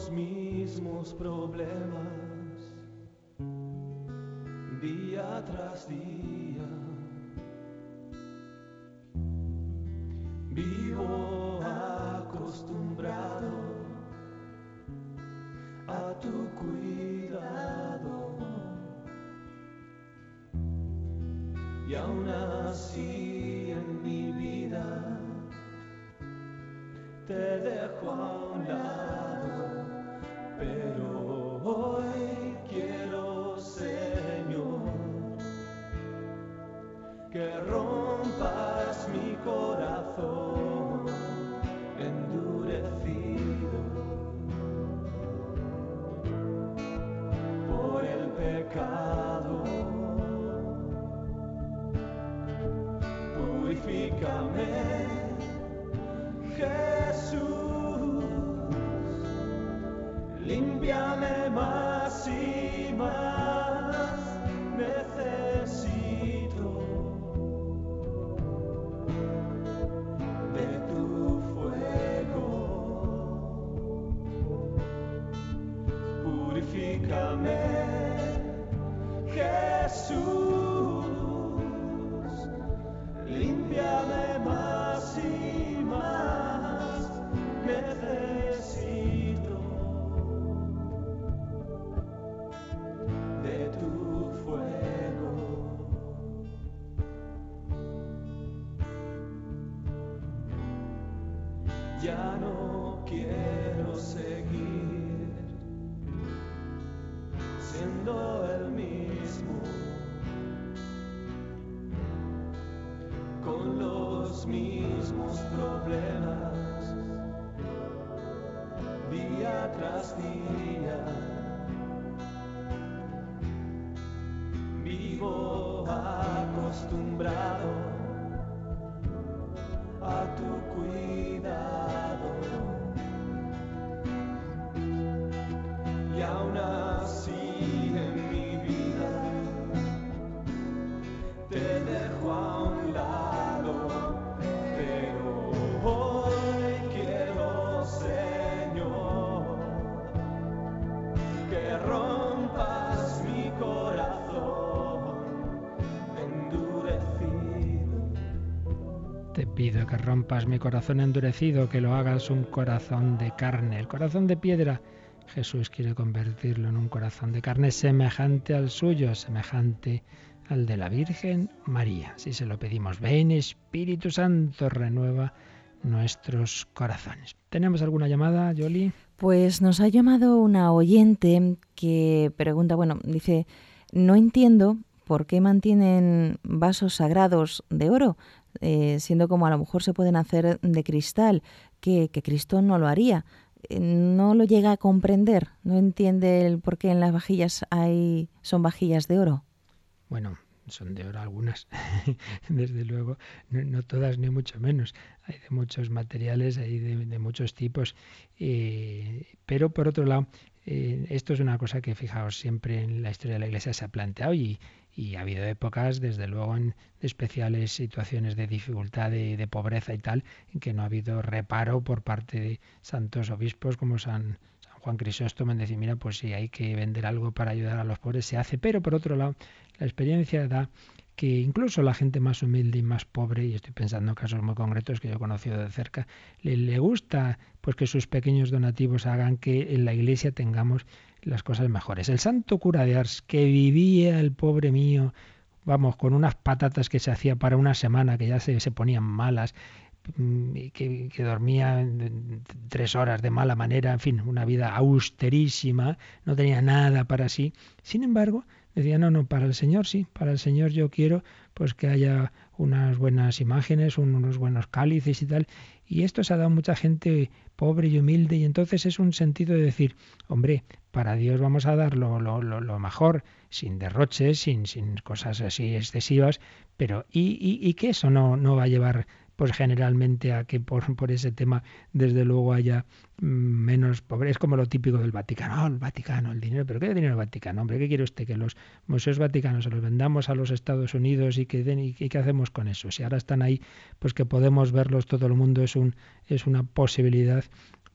los mismos problemas día tras día. Vivo acostumbrado a tu cuidado y aún así en mi vida te dejo a un lado, Ya no quiero seguir siendo el mismo con los mismos problemas día tras día. Vivo acostumbrado a tu cuidado. Rompas mi corazón endurecido, que lo hagas un corazón de carne. El corazón de piedra, Jesús quiere convertirlo en un corazón de carne semejante al suyo, semejante al de la Virgen María. Si se lo pedimos, ven Espíritu Santo, renueva nuestros corazones. ¿Tenemos alguna llamada, Yoli? Pues nos ha llamado una oyente que pregunta, bueno, dice, no entiendo por qué mantienen vasos sagrados de oro, eh, siendo como a lo mejor se pueden hacer de cristal, que, que Cristo no lo haría. Eh, No lo llega a comprender, no entiende el por qué en las vajillas hay son vajillas de oro. Bueno, son de oro algunas, desde luego, no, todas ni mucho menos. Hay de muchos materiales, hay de, muchos tipos. eh, pero por otro lado, esto es una cosa que, fijaos, siempre en la historia de la Iglesia se ha planteado y, y ha habido épocas, desde luego, en especiales situaciones de dificultad, de, de pobreza y tal, en que no ha habido reparo por parte de santos obispos como San, San Juan Crisóstomo en decir, mira, pues si hay que vender algo para ayudar a los pobres, se hace. Pero por otro lado, la experiencia da que incluso la gente más humilde y más pobre, y estoy pensando en casos muy concretos que yo he conocido de cerca, le, le gusta pues que sus pequeños donativos hagan que en la iglesia tengamos las cosas mejores. El santo cura de Ars, que vivía el pobre mío, vamos, con unas patatas que se hacía para una semana, que ya se, se ponían malas, mm, que, que dormía en- tres horas de mala manera, en fin, una vida austerísima, no tenía nada para sí. Sin embargo, decía, no, no, para el Señor sí, para el Señor yo quiero pues que haya unas buenas imágenes, un- unos buenos cálices y tal. Y esto se ha dado a mucha gente pobre y humilde y entonces es un sentido de decir, hombre, para Dios vamos a dar lo, lo, lo, lo mejor, sin derroches, sin, sin cosas así excesivas, pero ¿y, y, y que eso no, no va a llevar pues generalmente a que por, por ese tema desde luego haya mm, menos pobreza. Es como lo típico del Vaticano. Oh, el Vaticano, el dinero. ¿Pero qué dinero el Vaticano? Hombre, ¿qué quiere usted? ¿Que los museos vaticanos se los vendamos a los Estados Unidos y que den, y, qué hacemos con eso? Si ahora están ahí, pues que podemos verlos todo el mundo es, un, es una posibilidad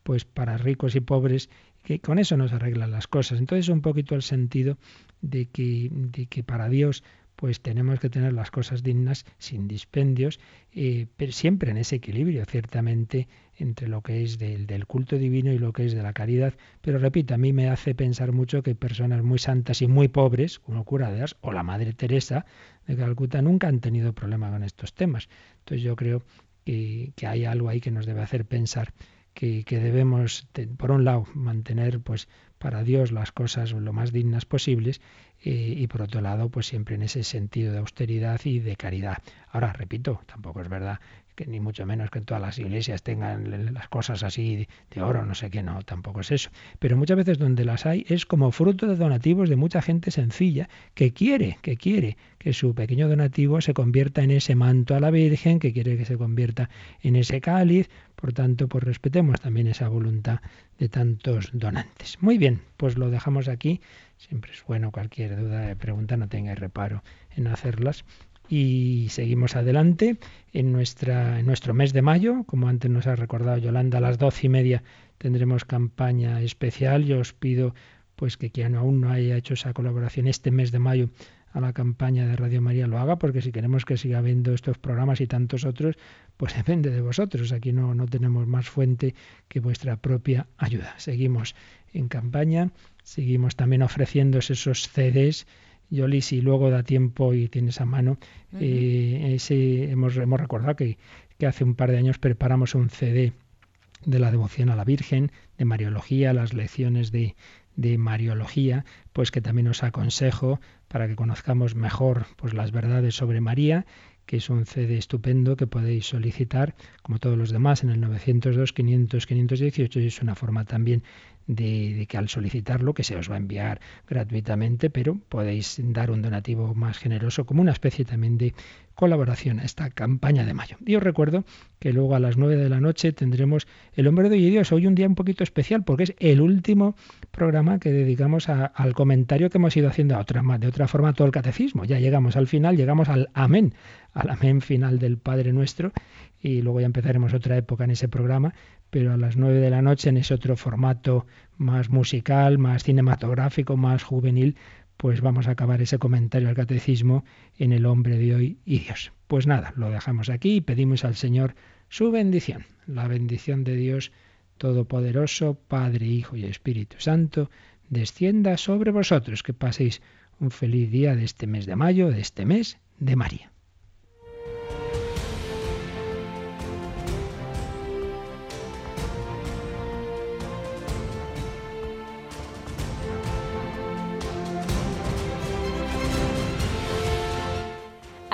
pues para ricos y pobres que con eso nos arreglan las cosas. Entonces un poquito el sentido de que, de que para Dios pues tenemos que tener las cosas dignas sin dispendios, eh, pero siempre en ese equilibrio, ciertamente, entre lo que es del, del, culto divino y lo que es de la caridad. Pero repito, a mí me hace pensar mucho que personas muy santas y muy pobres, como cura de o la Madre Teresa de Calcuta, nunca han tenido problema con estos temas. Entonces yo creo que, que hay algo ahí que nos debe hacer pensar que, debemos, por un lado, mantener pues para Dios las cosas lo más dignas posibles eh, y por otro lado, pues siempre en ese sentido de austeridad y de caridad. Ahora, repito, tampoco es verdad que ni mucho menos que todas las iglesias tengan las cosas así de oro, no sé qué, no, tampoco es eso. Pero muchas veces donde las hay es como fruto de donativos de mucha gente sencilla que quiere, que quiere que su pequeño donativo se convierta en ese manto a la Virgen, que quiere que se convierta en ese cáliz. Por tanto, pues respetemos también esa voluntad de tantos donantes. Muy bien, pues lo dejamos aquí. Siempre es bueno cualquier duda, pregunta, no tengáis reparo en hacerlas y seguimos adelante en, nuestra, en nuestro mes de mayo. Como antes nos ha recordado Yolanda, a las doce y media tendremos campaña especial. Yo os pido pues que quien aún no haya hecho esa colaboración este mes de mayo a la campaña de Radio María lo haga, porque si queremos que siga habiendo estos programas y tantos otros, pues depende de vosotros. Aquí no, no tenemos más fuente que vuestra propia ayuda. Seguimos en campaña, seguimos también ofreciendo esos CDs. Yoli, si luego da tiempo y tienes a mano, eh, ese, hemos, hemos recordado que, que hace un par de años preparamos un CD de la devoción a la Virgen, de Mariología, las lecciones de, de Mariología, pues que también os aconsejo para que conozcamos mejor pues las verdades sobre María, que es un CD estupendo que podéis solicitar, como todos los demás, en el 902 500 518 y es una forma también de, que al solicitarlo, que se os va a enviar gratuitamente, pero podéis dar un donativo más generoso como una especie también de colaboración a esta campaña de mayo. Y os recuerdo que luego a las 9 de la noche tendremos El hombre de Dios, hoy un día un poquito especial porque es el último programa que dedicamos a, al comentario que hemos ido haciendo a otra, de otra forma todo el catecismo. Ya llegamos al final, llegamos al amén, al amén final del Padre Nuestro y luego ya empezaremos otra época en ese programa, pero a las 9 de la noche en ese otro formato más musical, más cinematográfico, más juvenil, pues vamos a acabar ese comentario al catecismo en el hombre de hoy y Dios. Pues nada, lo dejamos aquí y pedimos al Señor su bendición, la bendición de Dios Todopoderoso, Padre, Hijo y Espíritu Santo, descienda sobre vosotros, que paséis un feliz día de este mes de mayo, de este mes de María.